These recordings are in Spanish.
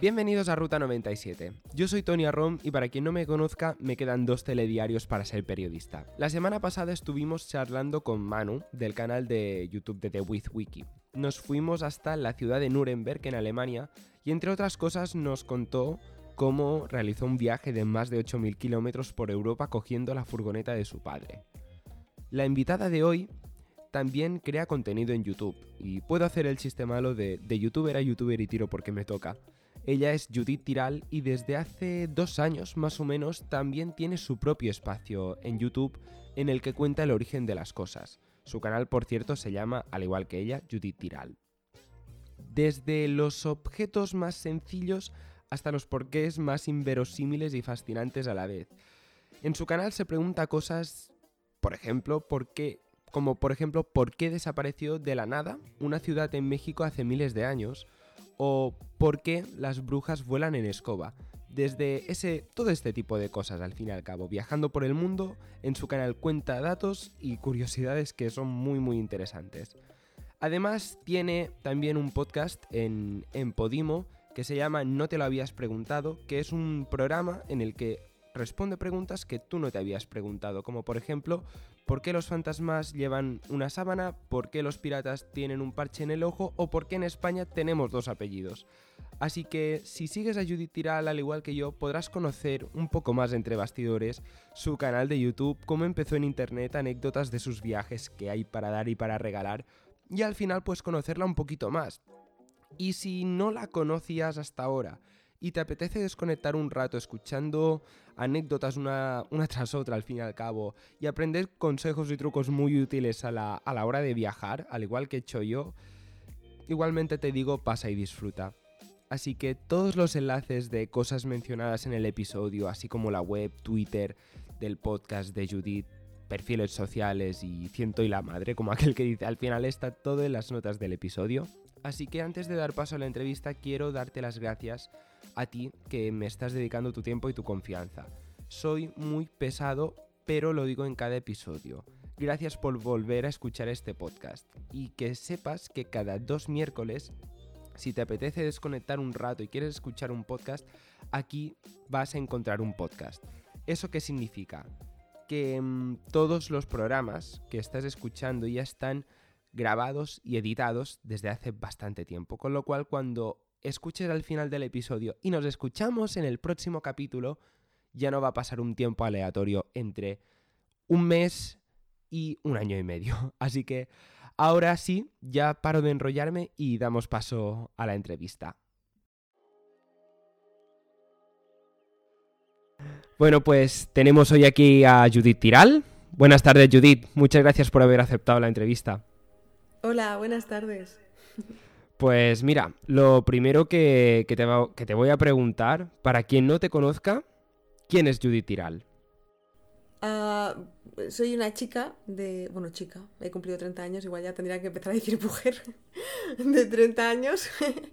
Bienvenidos a Ruta 97. Yo soy Tony Arrom y para quien no me conozca, me quedan dos telediarios para ser periodista. La semana pasada estuvimos charlando con Manu del canal de YouTube de The With Wiki. Nos fuimos hasta la ciudad de Nuremberg en Alemania y entre otras cosas nos contó cómo realizó un viaje de más de 8.000 kilómetros por Europa cogiendo la furgoneta de su padre. La invitada de hoy también crea contenido en YouTube y puedo hacer el chiste malo de, de youtuber a youtuber y tiro porque me toca. Ella es Judith Tiral y desde hace dos años más o menos también tiene su propio espacio en YouTube en el que cuenta el origen de las cosas. Su canal, por cierto, se llama, al igual que ella, Judith Tiral. Desde los objetos más sencillos hasta los porqués más inverosímiles y fascinantes a la vez. En su canal se pregunta cosas, por ejemplo, por qué, como por ejemplo, por qué desapareció de la nada una ciudad en México hace miles de años, o por qué las brujas vuelan en escoba. Desde ese, todo este tipo de cosas al fin y al cabo, viajando por el mundo, en su canal cuenta datos y curiosidades que son muy muy interesantes. Además tiene también un podcast en, en Podimo que se llama No te lo habías preguntado, que es un programa en el que responde preguntas que tú no te habías preguntado, como por ejemplo, ¿por qué los fantasmas llevan una sábana? ¿Por qué los piratas tienen un parche en el ojo? ¿O por qué en España tenemos dos apellidos? Así que si sigues a Judith Tiral al igual que yo, podrás conocer un poco más entre bastidores su canal de YouTube, cómo empezó en internet, anécdotas de sus viajes que hay para dar y para regalar, y al final pues conocerla un poquito más. Y si no la conocías hasta ahora, y te apetece desconectar un rato escuchando anécdotas una, tras otra al fin y al cabo y aprender consejos y trucos muy útiles a la, a la hora de viajar, al igual que he hecho yo, igualmente te digo pasa y disfruta. Así que todos los enlaces de cosas mencionadas en el episodio, así como la web, Twitter del podcast de Judith, perfiles sociales y ciento y la madre, como aquel que dice, al final está todo en las notas del episodio. Así que antes de dar paso a la entrevista quiero darte las gracias a ti que me estás dedicando tu tiempo y tu confianza. Soy muy pesado, pero lo digo en cada episodio. Gracias por volver a escuchar este podcast y que sepas que cada dos miércoles, si te apetece desconectar un rato y quieres escuchar un podcast, aquí vas a encontrar un podcast. ¿Eso qué significa? Que mm, todos los programas que estás escuchando ya están grabados y editados desde hace bastante tiempo, con lo cual cuando escuches al final del episodio y nos escuchamos en el próximo capítulo, ya no va a pasar un tiempo aleatorio entre un mes y un año y medio. Así que ahora sí, ya paro de enrollarme y damos paso a la entrevista. Bueno, pues tenemos hoy aquí a Judith Tiral. Buenas tardes, Judith. Muchas gracias por haber aceptado la entrevista. Hola, buenas tardes. Pues mira, lo primero que, te, voy a preguntar, para quien no te conozca, ¿quién es Judith Tiral? Ah, soy una chica de... Bueno, chica, he cumplido 30 años, igual ya tendría que empezar a decir mujer de 30 años,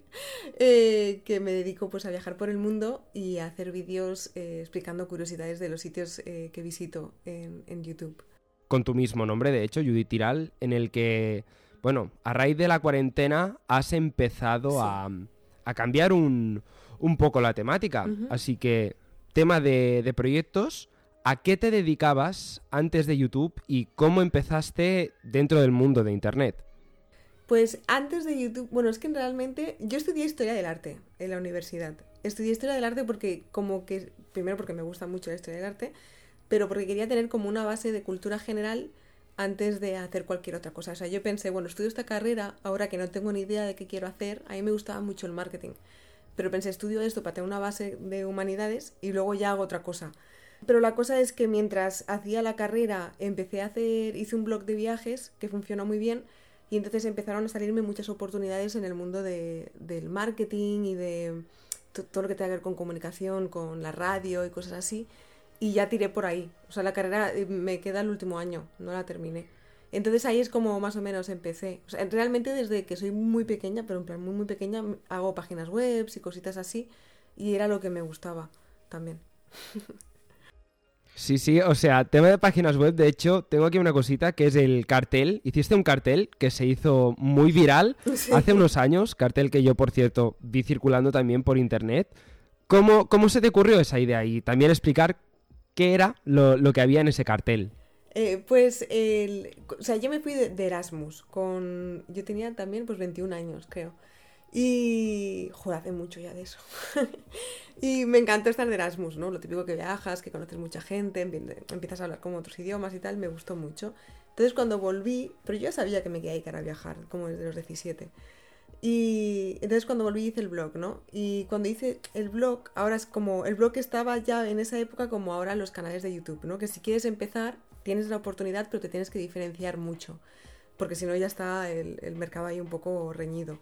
eh, que me dedico pues a viajar por el mundo y a hacer vídeos eh, explicando curiosidades de los sitios eh, que visito en, en YouTube. Con tu mismo nombre, de hecho, Judith Tiral, en el que bueno, a raíz de la cuarentena has empezado a, cambiar un, poco la temática. Así que, tema de, proyectos, ¿a qué te dedicabas antes de YouTube y cómo empezaste dentro del mundo de Internet? Pues antes de YouTube, bueno, es que realmente yo estudié historia del arte en la universidad. Estudié historia del arte porque como que, primero porque me gusta mucho la historia del arte, pero porque quería tener como una base de cultura general antes de hacer cualquier otra cosa. O sea, yo pensé, bueno, estudio esta carrera, ahora que no tengo ni idea de qué quiero hacer, a mí me gustaba mucho el marketing. Pero pensé, estudio esto para tener una base de humanidades y luego ya hago otra cosa. Pero la cosa es que mientras hacía la carrera empecé a hacer, hice un blog de viajes que funcionó muy bien y entonces empezaron a salirme muchas oportunidades en el mundo de, del marketing y de todo lo que tenga que ver con comunicación, con la radio y cosas así y ya tiré por ahí. O sea, la carrera eh, me queda el último año, no la terminé. Entonces ahí es como más o menos empecé. O sea, realmente desde que soy muy pequeña, pero en plan muy muy pequeña, hago páginas web y cositas así y era lo que me gustaba también. Sí, sí, o sea, tema de páginas web, de hecho, tengo aquí una cosita que es el cartel. Hiciste un cartel que se hizo muy viral hace unos años, cartel que yo, por cierto, vi circulando también por internet. ¿Cómo, cómo se te ocurrió esa idea? Y también explicar qué era lo, que había en ese cartel. Eh, pues, el, o sea, yo me fui de, Erasmus con... Yo tenía también, pues, 21 años, creo. Y, joder, hace mucho ya de eso. y me encantó estar de Erasmus, ¿no? Lo típico que viajas, que conoces mucha gente, empiezas a hablar con otros idiomas y tal, me gustó mucho. Entonces cuando volví, pero yo ya sabía que me quería ir a viajar, como desde los 17. Y entonces cuando volví hice el blog, ¿no? Y cuando hice el blog, ahora es como, el blog estaba ya en esa época como ahora los canales de YouTube, ¿no? Que si quieres empezar, tienes la oportunidad, pero te tienes que diferenciar mucho, porque si no ya está el, mercado ahí un poco reñido.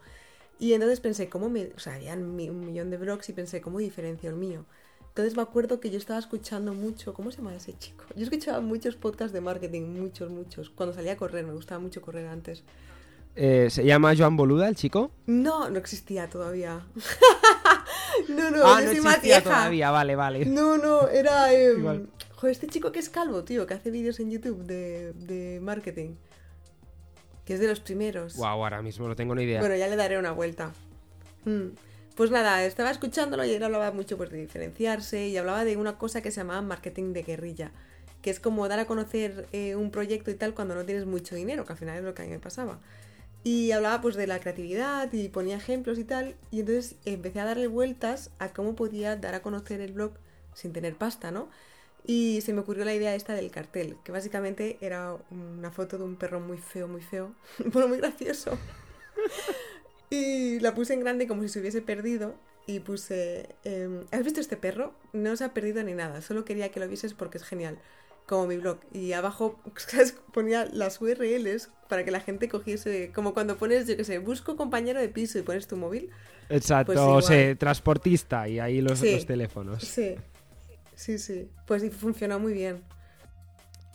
Y entonces pensé, ¿cómo me...? O sea, había un millón de blogs y pensé, ¿cómo diferencio el mío? Entonces me acuerdo que yo estaba escuchando mucho, ¿cómo se llama ese chico? Yo escuchaba muchos podcasts de marketing, muchos, muchos. Cuando salía a correr, me gustaba mucho correr antes. Eh, ¿Se llama Joan Boluda el chico? No, no existía todavía. no, no, ah, no existía todavía, vale, vale. No, no, era... Eh, joder, este chico que es calvo, tío, que hace vídeos en YouTube de, de marketing que es de los primeros. Wow, ahora mismo no tengo ni idea. Bueno, ya le daré una vuelta. Mm. Pues nada, estaba escuchándolo y él hablaba mucho pues, de diferenciarse y hablaba de una cosa que se llamaba marketing de guerrilla, que es como dar a conocer eh, un proyecto y tal cuando no tienes mucho dinero, que al final es lo que a mí me pasaba. Y hablaba pues de la creatividad y ponía ejemplos y tal, y entonces empecé a darle vueltas a cómo podía dar a conocer el blog sin tener pasta, ¿no? Y se me ocurrió la idea esta del cartel, que básicamente era una foto de un perro muy feo, muy feo, bueno, muy gracioso. y la puse en grande como si se hubiese perdido y puse, em, ¿has visto este perro? No se ha perdido ni nada, solo quería que lo vieses porque es genial, como mi blog. Y abajo ponía las URLs para que la gente cogiese, como cuando pones, yo qué sé, busco compañero de piso y pones tu móvil. Exacto, pues o sea, transportista y ahí los, los teléfonos. Sí, Sí, sí. Pues funcionó muy bien.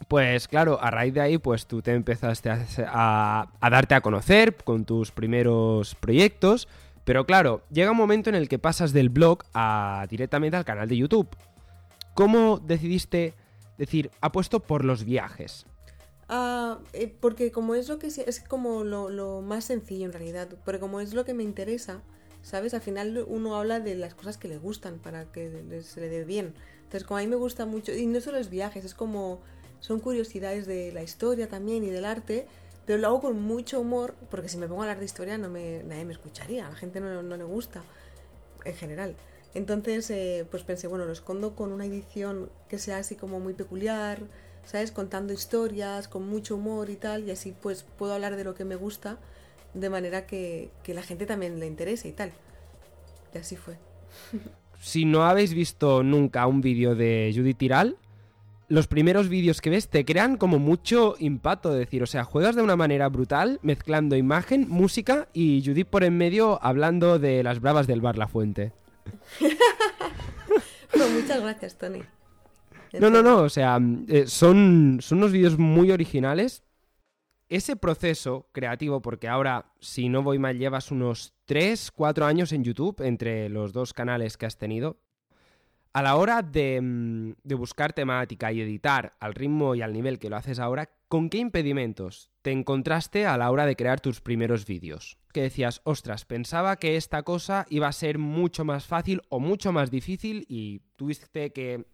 Pues claro, a raíz de ahí, pues tú te empezaste a, darte a conocer con tus primeros proyectos. Pero claro, llega un momento en el que pasas del blog a directamente al canal de YouTube. ¿Cómo decidiste decir, apuesto por los viajes? Ah, eh, porque como es lo que es como lo, lo, más sencillo en realidad, porque como es lo que me interesa, ¿sabes? Al final uno habla de las cosas que le gustan para que se le dé bien. Entonces, como a mí me gusta mucho, y no solo es viajes, es como, son curiosidades de la historia también y del arte, pero lo hago con mucho humor, porque si me pongo a hablar de historia no me, nadie me escucharía, a la gente no, no le gusta, en general. Entonces, eh, pues pensé, bueno, lo escondo con una edición que sea así como muy peculiar, ¿sabes? Contando historias, con mucho humor y tal, y así pues puedo hablar de lo que me gusta, de manera que, que la gente también le interese y tal. Y así fue. si no habéis visto nunca un vídeo de Judith Tiral, los primeros vídeos que ves te crean como mucho impacto, de decir, o sea, juegas de una manera brutal, mezclando imagen, música y Judith por en medio hablando de las bravas del bar La Fuente. Pues muchas gracias, Tony. No, no, no, o sea, eh, son, son unos vídeos muy originales, ese proceso creativo, porque ahora, si no voy mal, llevas unos 3, 4 años en YouTube entre los dos canales que has tenido, a la hora de, mm, de, buscar temática y editar al ritmo y al nivel que lo haces ahora, ¿con qué impedimentos te encontraste a la hora de crear tus primeros vídeos? Que decías, ostras, pensaba que esta cosa iba a ser mucho más fácil o mucho más difícil y tuviste que...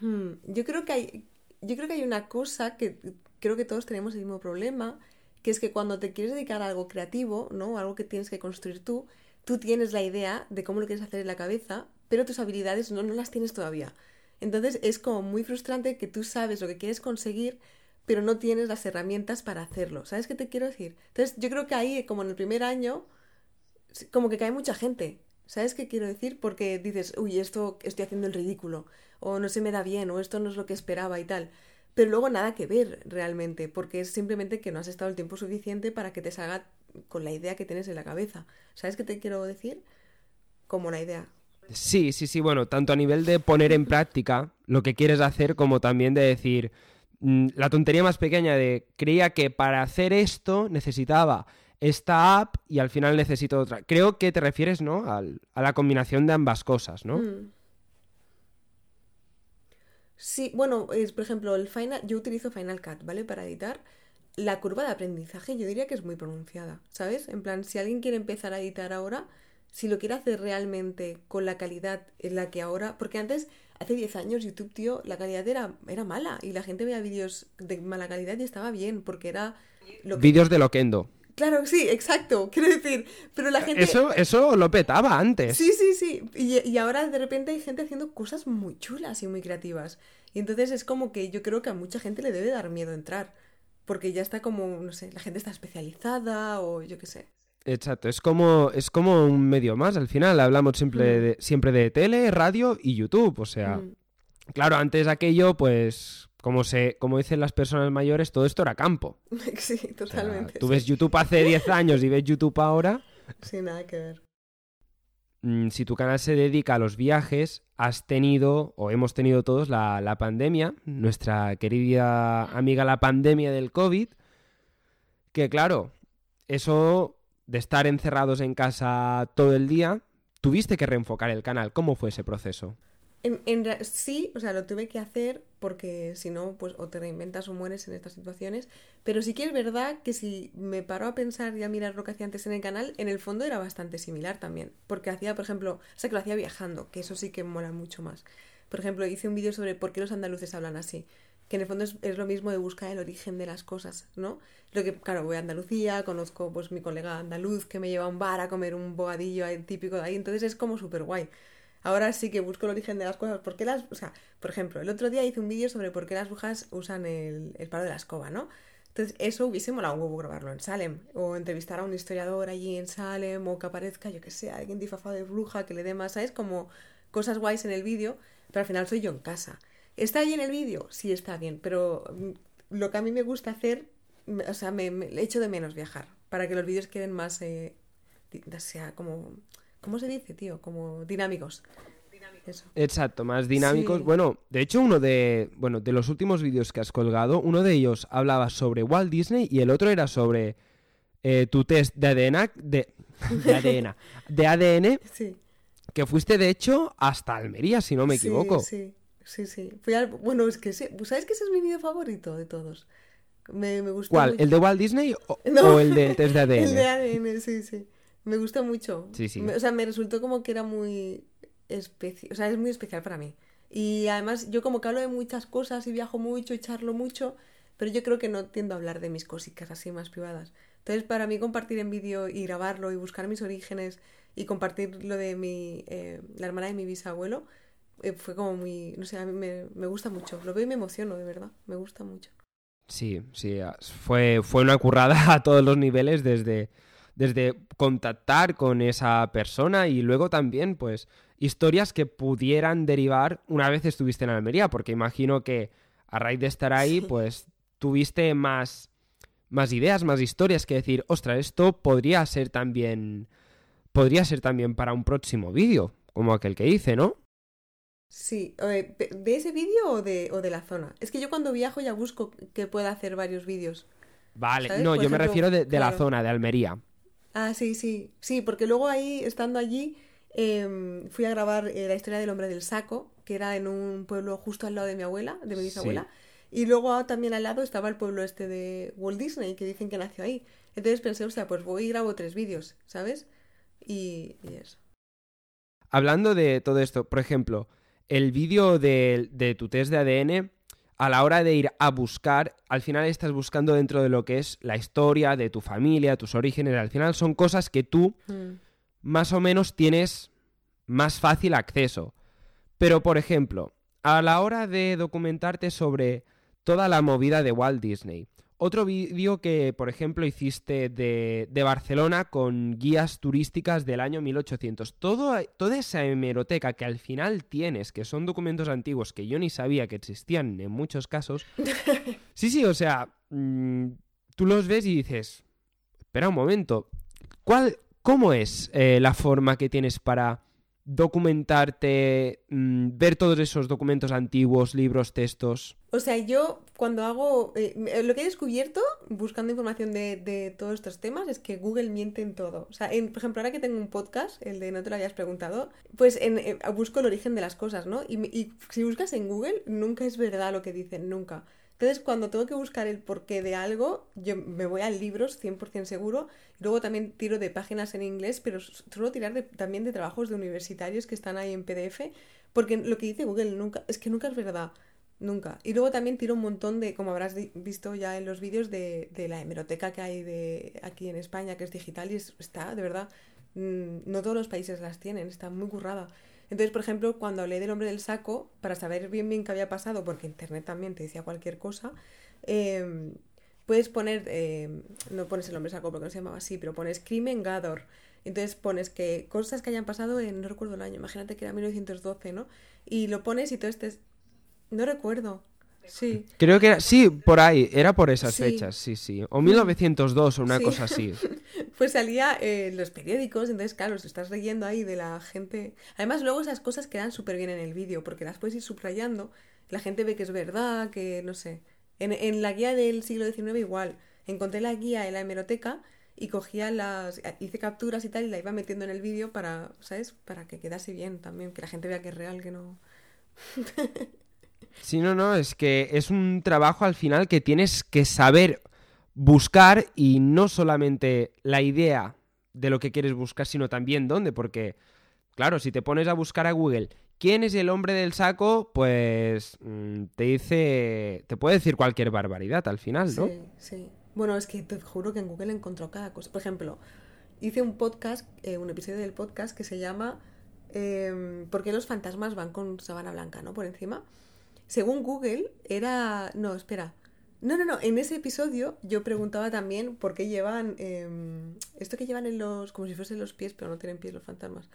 Hmm, yo creo que hay, yo creo que hay una cosa que creo que todos tenemos el mismo problema, que es que cuando te quieres dedicar a algo creativo, ¿no? Algo que tienes que construir tú, tú tienes la idea de cómo lo quieres hacer en la cabeza, pero tus habilidades no, no las tienes todavía. Entonces es como muy frustrante que tú sabes lo que quieres conseguir, pero no tienes las herramientas para hacerlo. ¿Sabes qué te quiero decir? Entonces yo creo que ahí, como en el primer año, como que cae mucha gente. ¿Sabes qué quiero decir? Porque dices, uy, esto estoy haciendo el ridículo, o no se me da bien, o esto no es lo que esperaba y tal pero luego nada que ver realmente, porque es simplemente que no has estado el tiempo suficiente para que te salga con la idea que tienes en la cabeza. ¿Sabes qué te quiero decir? Como la idea. Sí, sí, sí, bueno, tanto a nivel de poner en práctica lo que quieres hacer como también de decir, mm, la tontería más pequeña de creía que para hacer esto necesitaba esta app y al final necesito otra. Creo que te refieres, ¿no? a la combinación de ambas cosas, ¿no? Mm. Sí, bueno, es, por ejemplo, el Final, yo utilizo Final Cut, ¿vale? Para editar. La curva de aprendizaje yo diría que es muy pronunciada, ¿sabes? En plan, si alguien quiere empezar a editar ahora, si lo quiere hacer realmente con la calidad en la que ahora, porque antes, hace 10 años, YouTube, tío, la calidad era, era mala y la gente veía vídeos de mala calidad y estaba bien, porque era... Lo Vídeos de Loquendo. Claro, sí, exacto, quiero decir, pero la gente... Eso, eso lo petaba antes. Sí, sí, sí, y, y ahora de repente hay gente haciendo cosas muy chulas y muy creativas. Y entonces es como que yo creo que a mucha gente le debe dar miedo entrar, porque ya está como, no sé, la gente está especializada o yo qué sé. Exacto, es como, es como un medio más. Al final hablamos siempre, Mm. de, siempre de tele, radio y YouTube. O sea, Mm, claro, antes aquello, pues, como, se, como dicen las personas mayores, todo esto era campo. sí, O sea, totalmente. tú sí. ves YouTube hace 10 años y ves YouTube ahora. Sí, nada que ver. mm, Si tu canal se dedica a los viajes, has tenido, o hemos tenido todos, la, la pandemia, nuestra querida amiga la pandemia del COVID, que claro, eso de estar encerrados en casa todo el día, tuviste que reenfocar el canal. ¿Cómo fue ese proceso? En, en sí, o sea, lo tuve que hacer porque si no, pues o te reinventas o mueres en estas situaciones. Pero sí que es verdad que si me paro a pensar y a mirar lo que hacía antes en el canal, en el fondo era bastante similar también. Porque hacía, por ejemplo, o sea, que lo hacía viajando, que eso sí que mola mucho más. Por ejemplo, hice un vídeo sobre por qué los andaluces hablan así. Que en el fondo es, es lo mismo de buscar el origen de las cosas, ¿no? Lo que, claro, voy a Andalucía, conozco pues mi colega andaluz que me lleva a un bar a comer un bocadillo típico de ahí, entonces es como súper guay. Ahora sí que busco el origen de las cosas. ¿Por qué las.? O sea, por ejemplo, el otro día hice un vídeo sobre por qué las brujas usan el, el palo de la escoba, ¿no? Entonces, eso hubiese molado un huevo grabarlo en Salem. O entrevistar a un historiador allí en Salem. O que aparezca, yo que sé, alguien disfrazado de bruja que le dé más, ¿sabes? Como cosas guays en el vídeo. Pero al final soy yo en casa. ¿Está ahí en el vídeo? Sí, está bien. Pero mm, lo que a mí me gusta hacer. me- O sea, me, me echo de menos viajar. Para que los vídeos queden más. eh, o sea, como. ¿Cómo se dice, tío? Como dinámicos. Eso. Exacto, más dinámicos. Sí. Bueno, de hecho, uno de, bueno, de los últimos vídeos que has colgado, uno de ellos hablaba sobre Walt Disney y el otro era sobre eh, tu test de ADN, de, de ADN, de ADN, Sí. que fuiste de hecho hasta Almería, si no me Sí, equivoco. Sí, sí, sí. Fui al- Bueno, es que sí. ¿Sabes que ese es mi vídeo favorito de todos? Me, me gustó ¿Cuál? mucho. ¿El de Walt Disney o, No. o el del test de ADN? El de ADN, sí, sí. Me gusta mucho. Sí, sí. Me- o sea, me resultó como que era muy especial. O sea, es muy especial para mí. Y además, yo como que hablo de muchas cosas y viajo mucho y charlo mucho, pero yo creo que no tiendo a hablar de mis cositas así más privadas. Entonces, para mí compartir en vídeo y grabarlo y buscar mis orígenes y compartir lo de mi, eh, la hermana de mi bisabuelo, fue como muy, no sé, a mí me, me gusta mucho. Lo veo y me emociono, de verdad. Me gusta mucho. Sí, sí, fue, fue una currada a todos los niveles, desde, desde contactar con esa persona y luego también, pues, historias que pudieran derivar una vez estuviste en Almería, porque imagino que a raíz de estar ahí, Sí. pues, tuviste más, más ideas, más historias que decir, ostras, esto podría ser también, podría ser también para un próximo vídeo, como aquel que hice, ¿no? Sí, ¿de ese vídeo o de, o de la zona? Es que yo cuando viajo ya busco que pueda hacer varios vídeos. Vale, ¿Sabes? no, Por yo me refiero de, de la zona, de Almería. Ah, sí, sí, sí, porque luego ahí, estando allí, em, fui a grabar eh, la historia del hombre del saco, que era en un pueblo justo al lado de mi abuela, de mi Sí. bisabuela, y luego también al lado estaba el pueblo este de Walt Disney, que dicen que nació ahí. Entonces pensé, o sea, pues voy y grabo tres vídeos, ¿sabes? Y, y eso. Hablando de todo esto, por ejemplo, el vídeo de, de tu test de ADN, a la hora de ir a buscar, al final estás buscando dentro de lo que es la historia de tu familia, tus orígenes, al final son cosas que tú Mm. más o menos tienes más fácil acceso. Pero, por ejemplo, a la hora de documentarte sobre toda la movida de Walt Disney, otro vídeo que, por ejemplo, hiciste de, de Barcelona con guías turísticas del año 1800. Todo, toda esa hemeroteca que al final tienes, que son documentos antiguos que yo ni sabía que existían en muchos casos. Sí, sí, o sea, mm, tú los ves y dices, espera un momento, ¿cuál, ¿cómo es eh, la forma que tienes para documentarte, mm, ver todos esos documentos antiguos, libros, textos. O sea, yo cuando hago... eh, me- lo que he descubierto buscando información de, todos estos temas es que Google miente en todo. O sea, en- por ejemplo, ahora que tengo un podcast, el de No te lo habías preguntado, pues en- eh, busco el origen de las cosas, ¿no? Y si buscas en Google, nunca es verdad lo que dicen, nunca. Entonces, cuando tengo que buscar el porqué de algo, yo me voy a libros 100% seguro. Luego también tiro de páginas en inglés, pero suelo tirar de- también de trabajos de universitarios que están ahí en PDF, porque lo que dice Google nunca, es que nunca es verdad. Nunca. Y luego también tiro un montón de, como habrás visto ya en los vídeos, de, de la hemeroteca que hay de aquí en España, que es digital y es- está, de verdad, mm, no todos los países las tienen, está muy currada. Entonces, por ejemplo, cuando hablé del hombre del saco, para saber bien bien qué había pasado, porque internet también te decía cualquier cosa, eh, puedes poner, eh, no pones el hombre saco porque no se llamaba así, pero pones crimen Gador. Entonces pones que cosas que hayan pasado en, no recuerdo el año, imagínate que era 1912, ¿no? Y lo pones y todo este... No recuerdo. Sí. Creo que era, sí, por ahí, era por esas Sí. fechas, sí, sí. O 1902 o una Sí. cosa así. Pues salía eh, en los periódicos, entonces claro, si estás leyendo ahí de la gente... Además luego esas cosas quedan súper bien en el vídeo, porque las puedes ir subrayando, la gente ve que es verdad, que no sé. En, en la guía del siglo XIX igual, encontré la guía en la hemeroteca y cogía las... hice capturas y tal y la iba metiendo en el vídeo para, ¿sabes? Para que quedase bien también, que la gente vea que es real, que no... Sí, no, no, es que es un trabajo al final que tienes que saber buscar y no solamente la idea de lo que quieres buscar, sino también dónde, porque, claro, si te pones a buscar a Google quién es el hombre del saco, pues mm, te dice, te puede decir cualquier barbaridad al final, ¿no? Sí, sí. Bueno, es que te juro que en Google encontró cada cosa. Por ejemplo, hice un podcast, eh, un episodio del podcast que se llama eh, ¿Por qué los fantasmas van con sábana blanca, no? Por encima. Según Google, era... No, espera. No, no, no. En ese episodio yo preguntaba también por qué llevan... eh, esto que llevan en los... Como si fuesen los pies, pero no tienen pies los fantasmas.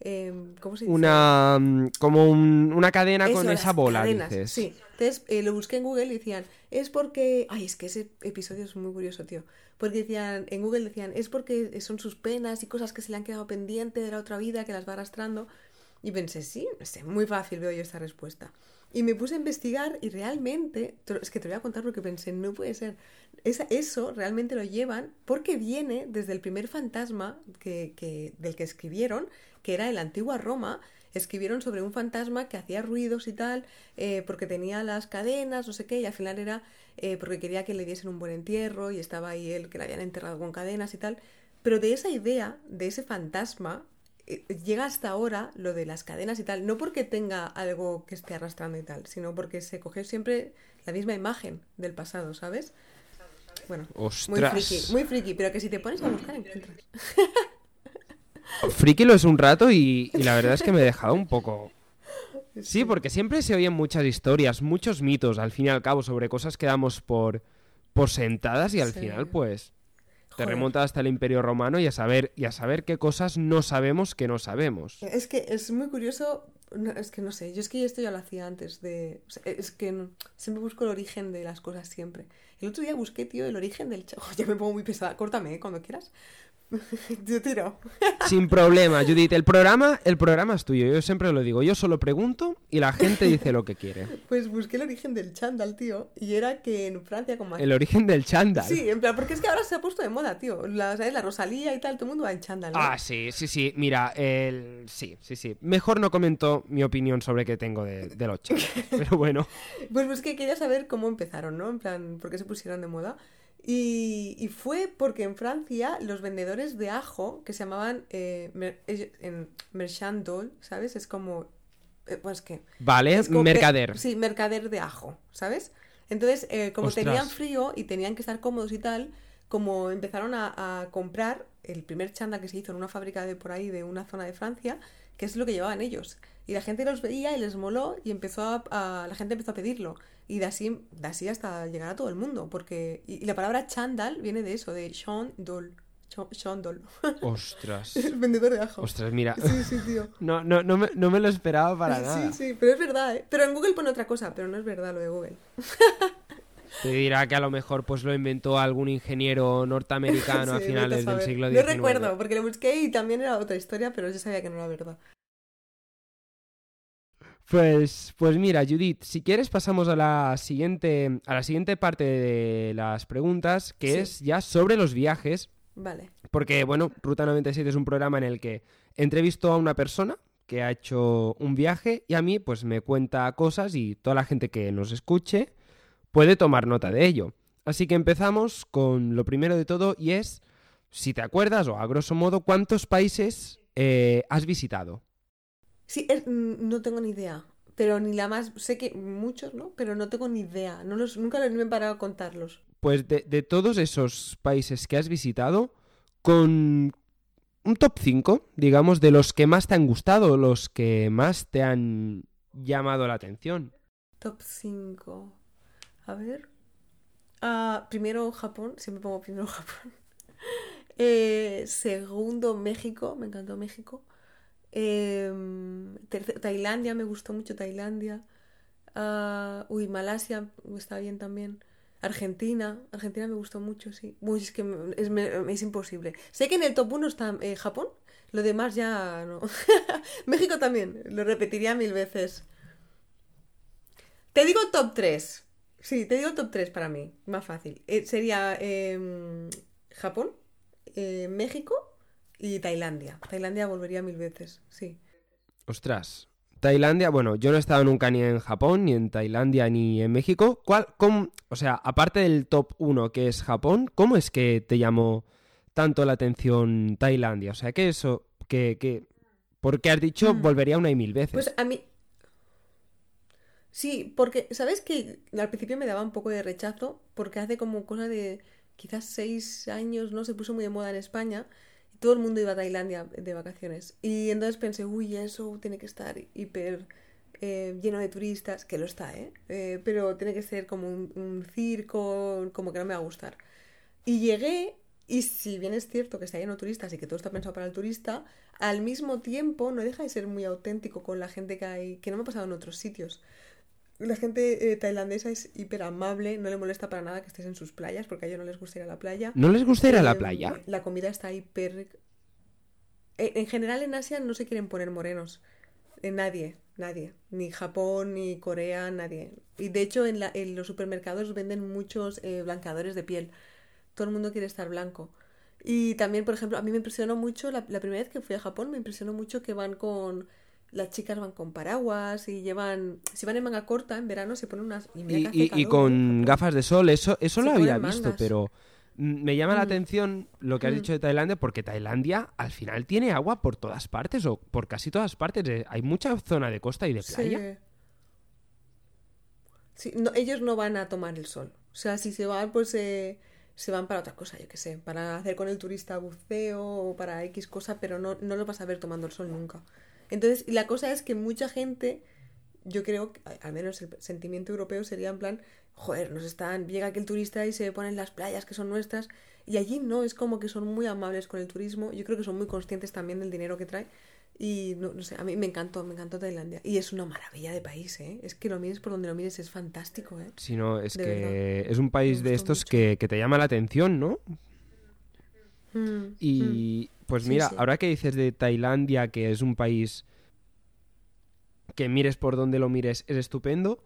Eh, ¿Cómo se dice? Una, mm, como un- una cadena Eso, con esa bola, cadenas, dices. Sí. Entonces eh, lo busqué en Google y decían, es porque. Ay, es que ese episodio es muy curioso, tío. Porque decían, en Google decían, es porque son sus penas y cosas que se le han quedado pendientes de la otra vida, que las va arrastrando. Y pensé, sí, no sé, muy fácil veo yo esta respuesta. Y me puse a investigar y realmente, es que te voy a contar porque pensé, no puede ser. Eso realmente lo llevan porque viene desde el primer fantasma que, del que escribieron, que era en la antigua Roma. Escribieron sobre un fantasma que hacía ruidos y tal, eh, porque tenía las cadenas, no sé qué, y al final era eh, porque quería que le diesen un buen entierro y estaba ahí él que le habían enterrado con cadenas y tal. Pero de esa idea, de ese fantasma, llega hasta ahora lo de las cadenas y tal, no porque tenga algo que esté arrastrando y tal, sino porque se cogió siempre la misma imagen del pasado, ¿sabes? Bueno, muy friki, muy friki, pero que si te pones a buscar encuentras. Friki lo es un rato y, y la verdad es que me he dejado un poco... Sí, porque siempre se oyen muchas historias, muchos mitos, al fin y al cabo, sobre cosas que damos por, por sentadas y al Sí. final, pues, te remonta hasta el Imperio Romano y a saber, y a saber qué cosas no sabemos que no sabemos. Es que es muy curioso, no, es que no sé, yo es que esto ya lo hacía antes de... o sea, es que no- siempre busco el origen de las cosas, siempre. El otro día busqué, tío, el origen del... ch- Ya me pongo muy pesada, córtame, ¿eh? cuando quieras. Yo tiro. Sin problema, Judith, el programa, el programa es tuyo, yo siempre lo digo, yo solo pregunto y la gente dice lo que quiere. Pues busqué el origen del chándal, tío, y era que en Francia como... El origen del chándal. Sí, en plan, porque es que ahora se ha puesto de moda, tío. La, ¿sabes? La Rosalía y tal, todo el mundo va en chándal, ¿no? Ah, sí, sí, sí. Mira, el... sí, sí, sí. Mejor no comento mi opinión sobre qué tengo de, de los chándal. Pero bueno. Pues que quería saber cómo empezaron, ¿no? En plan, por qué se pusieron de moda. Y, y fue porque en Francia los vendedores de ajo, que se llamaban eh, mer- en merchandol, ¿sabes? Es como... eh, pues que... Vale, es como- mercader. Sí, mercader de ajo, ¿sabes? Entonces, eh, como Ostras. tenían frío y tenían que estar cómodos y tal, como empezaron a, a comprar el primer chándal que se hizo en una fábrica de por ahí, de una zona de Francia, que es lo que llevaban ellos. Y la gente los veía y les moló y empezó a, a- la gente empezó a pedirlo. Y de así, de así hasta llegar a todo el mundo. Porque, y, y la palabra chándal viene de eso, de chandol. Ch- Chandol. Ostras. el vendedor de ajo. Ostras, mira. Sí, sí, tío. No, no, no, me, no me lo esperaba para nada. Sí, sí, pero es verdad, ¿eh? Pero en Google pone otra cosa, pero no es verdad lo de Google. Te dirá que a lo mejor pues lo inventó algún ingeniero norteamericano a finales del siglo No XIX. recuerdo, porque lo busqué y también era otra historia, pero yo sabía que no era verdad. Pues, pues mira, Judith, si quieres pasamos a la siguiente, a la siguiente parte de las preguntas, que Sí. es ya sobre los viajes. Vale. Porque, bueno, Ruta 97 es un programa en el que entrevisto a una persona que ha hecho un viaje y a mí, pues, me cuenta cosas y toda la gente que nos escuche puede tomar nota de ello. Así que empezamos con lo primero de todo y es, si te acuerdas, o a grosso modo, ¿cuántos países eh, has visitado? Sí, es- mm, no tengo ni idea. Pero ni la más. Sé que muchos, ¿no? Pero no tengo ni idea. No los, nunca me he parado a contarlos. Pues de, de todos esos países que has visitado, con un top 5, digamos, de los que más te han gustado, los que más te han llamado la atención. Top 5. A ver. Ah, primero Japón. Siempre pongo primero Japón. Eh, segundo México. Me encantó México. Em, Tailandia. Me gustó mucho Tailandia. Ah, uy, Malasia. Está bien también. Argentina. Argentina me gustó mucho, sí. Uy, es que es imposible. Sé que en el top 1 está eh, Japón. Lo demás ya no. México también. Lo repetiría mil veces. Te digo top 3. Sí, te digo top 3 para mí. Más fácil. Eh, sería em, Japón, eh, México y Tailandia. Tailandia volvería mil veces, sí. Ostras. Tailandia, bueno, yo no he estado nunca ni en Japón, ni en Tailandia, ni en México. ¿Cuál, cómo- o sea, aparte del top 1 que es Japón, ¿cómo es que te llamó tanto la atención Tailandia? O sea, que eso, que, que, porque has dicho Mm. volvería una y mil veces. Pues a mí... Sí, porque, ¿sabes que Al principio me daba un poco de rechazo, porque hace como cosa de quizás seis años, ¿no? Se puso muy de moda en España todo el mundo iba a Tailandia de vacaciones. Y entonces pensé, uy, eso tiene que estar hiper eh, lleno de turistas, que lo está, ¿eh? Eh, pero tiene que ser como un, un circo, como que no me va a gustar. Y llegué, y si bien es cierto que está lleno de turistas y que todo está pensado para el turista, al mismo tiempo no deja de ser muy auténtico con la gente que hay, que no me ha pasado en otros sitios. La gente eh, tailandesa es hiper amable, no le molesta para nada que estés en sus playas, porque a ellos no les gusta ir a la playa. ¿No les gusta ir a la Em, playa? La comida está hiper... Eh, En general en Asia no se quieren poner morenos. Eh, nadie, nadie. Ni Japón, ni Corea, nadie. Y de hecho en, la- en los supermercados venden muchos eh, blanqueadores de piel. Todo el mundo quiere estar blanco. Y también, por ejemplo, a mí me impresionó mucho, la, la primera vez que fui a Japón, me impresionó mucho que van con... Las chicas van con paraguas y llevan... Si van en manga corta, en verano se ponen unas... Y, con gafas de sol, eso, eso lo había visto, mangas. pero me llama la Mm. atención lo que has Mm. dicho de Tailandia, porque Tailandia al final tiene agua por todas partes, o por casi todas partes. Eh, Hay mucha zona de costa y de playa. Sí, Sí, no, ellos no van a tomar el sol. O sea, si se van, pues eh, se van para otra cosa, yo qué sé, para hacer con el turista buceo o para X cosa, pero no, no lo vas a ver tomando el sol nunca. Entonces, y la cosa es que mucha gente, yo creo, al menos el sentimiento europeo sería en plan, joder, nos están, llega aquí el turista y se ponen las playas que son nuestras, y allí no, es como que son muy amables con el turismo, yo creo que son muy conscientes también del dinero que trae. Y no, no sé, a mí me encantó, me encantó Tailandia. Y es una maravilla de país, ¿eh? Es que lo mires por donde lo mires, es fantástico, ¿eh? Si no, es De que es un país de estos que, que te llama la atención, ¿no? Mm, mm. Pues mira, sí. ahora que dices de Tailandia, que es un país que mires por donde lo mires, es estupendo,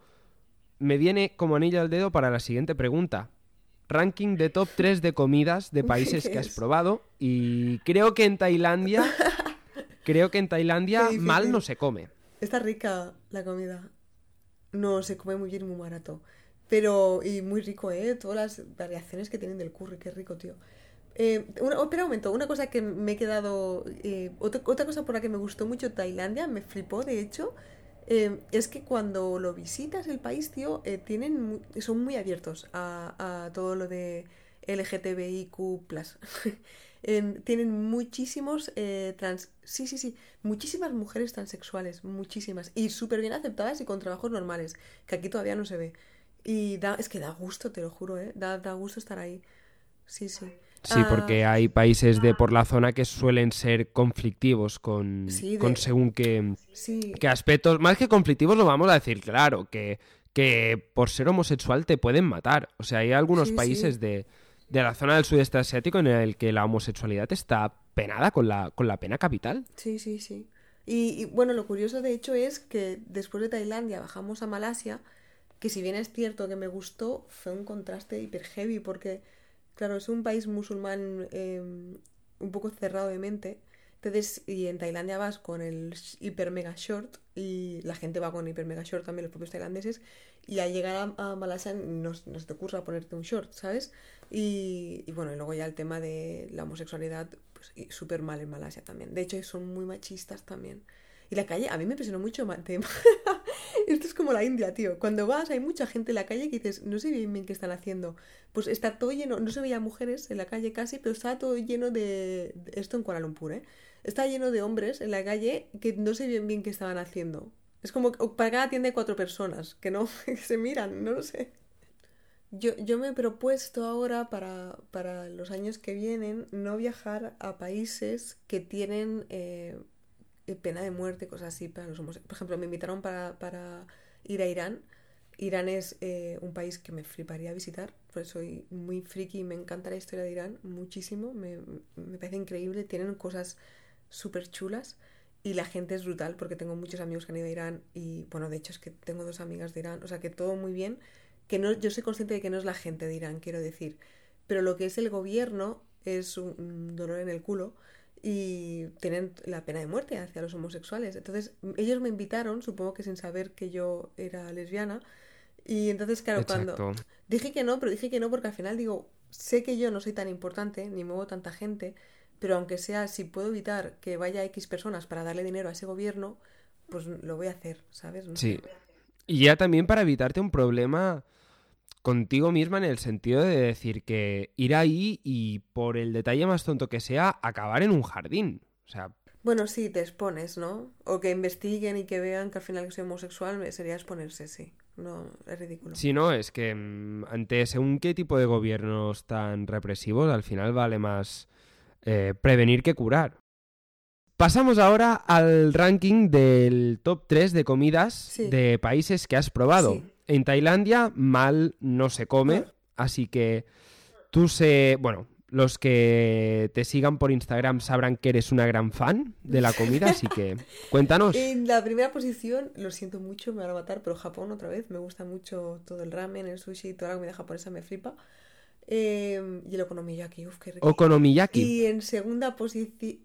me viene como anillo al dedo para la siguiente pregunta. Ranking de top 3 de comidas de países ¿Qué que has probado. Y creo que en Tailandia, creo que en Tailandia mal no se come. Está rica la comida. No, se come muy bien y muy barato. Pero, y muy rico, ¿eh? Todas las variaciones que tienen del curry, qué rico, tío. Eh, una, oh, espera un momento, una cosa que me he quedado. eh, otra, cosa por la que me gustó mucho Tailandia, me flipó de hecho, eh, es que cuando lo visitas el país, tío, eh, tienen, son muy abiertos a, todo lo de LGTBIQ. En- tienen muchísimos eh, trans. Sí, sí, sí. Muchísimas mujeres transexuales. Muchísimas. Y súper bien aceptadas y con trabajos normales. Que aquí todavía no se ve. Y da, es que da gusto, te lo juro, ¿eh? Da, da gusto estar ahí. Sí, sí. Sí, Ah, porque hay países de por la zona que suelen ser conflictivos con, Sí, de- con según qué, Sí. qué aspectos. Más que conflictivos lo vamos a decir claro, que, que por ser homosexual te pueden matar. O sea, hay algunos Sí, países de, de la zona del sudeste asiático en el que la homosexualidad está penada con la, con la pena capital. Sí, sí, sí. Y, y, bueno, lo curioso de hecho es que después de Tailandia bajamos a Malasia, que si bien es cierto que me gustó, fue un contraste hiper heavy porque, claro, es un país musulmán eh, un poco cerrado de mente. Entonces, y en Tailandia vas con el hiper mega short y la gente va con hiper mega short también, los propios tailandeses, y al llegar a, a Malasia no, no, se te ocurra ponerte un short, ¿sabes? Y, y, bueno, y luego ya el tema de la homosexualidad, pues súper mal en Malasia también. De hecho, son muy machistas también. Y la calle, a mí me impresionó mucho. Esto es como la India, tío. Cuando vas, hay mucha gente en la calle que dices, no sé bien bien qué están haciendo. Pues está todo lleno, no se veía mujeres en la calle casi, pero está todo lleno de. Esto en Kuala Lumpur, ¿eh? Está lleno de hombres en la calle que no sé bien bien qué estaban haciendo. Es como para cada tienda hay cuatro personas que no que se miran, no lo sé. Yo, yo me he propuesto ahora para, para los años que vienen no viajar a países que tienen. Eh, pena de muerte, cosas así para los homosexuales. Por ejemplo, me invitaron para, para ir a Irán. Irán es eh, un país que me fliparía visitar, pues soy muy friki y me encanta la historia de Irán muchísimo, me, me parece increíble, tienen cosas súper chulas y la gente es brutal porque tengo muchos amigos que han ido a Irán y bueno, de hecho es que tengo dos amigas de Irán, o sea que todo muy bien, que no, yo soy consciente de que no es la gente de Irán, quiero decir, pero lo que es el gobierno es un dolor en el culo y tienen la pena de muerte hacia los homosexuales. Entonces, ellos me invitaron, supongo que sin saber que yo era lesbiana, y entonces, claro, Exacto. cuando dije que no, pero dije que no porque al final digo, sé que yo no soy tan importante, ni muevo tanta gente, pero aunque sea, si puedo evitar que vaya X personas para darle dinero a ese gobierno, pues lo voy a hacer, ¿sabes? No sí. Y ya también para evitarte un problema contigo misma en el sentido de decir que ir ahí y por el detalle más tonto que sea, acabar en un jardín. O sea... Bueno, sí, te expones, ¿no? O que investiguen y que vean que al final que soy homosexual sería exponerse, sí. No, es ridículo. Sí, no, es que mmm, ante según qué tipo de gobiernos tan represivos, al final vale más eh, prevenir que curar. Pasamos ahora al ranking del top 3 de comidas Sí. de países que has probado. Sí. En Tailandia mal no se come, así que tú se... Bueno, los que te sigan por Instagram sabrán que eres una gran fan de la comida, así que cuéntanos. En la primera posición, lo siento mucho, me van a matar, pero Japón otra vez. Me gusta mucho todo el ramen, el sushi, toda la comida japonesa me flipa. Eh, y el okonomiyaki, uff, qué rico. Okonomiyaki. Y en segunda posición,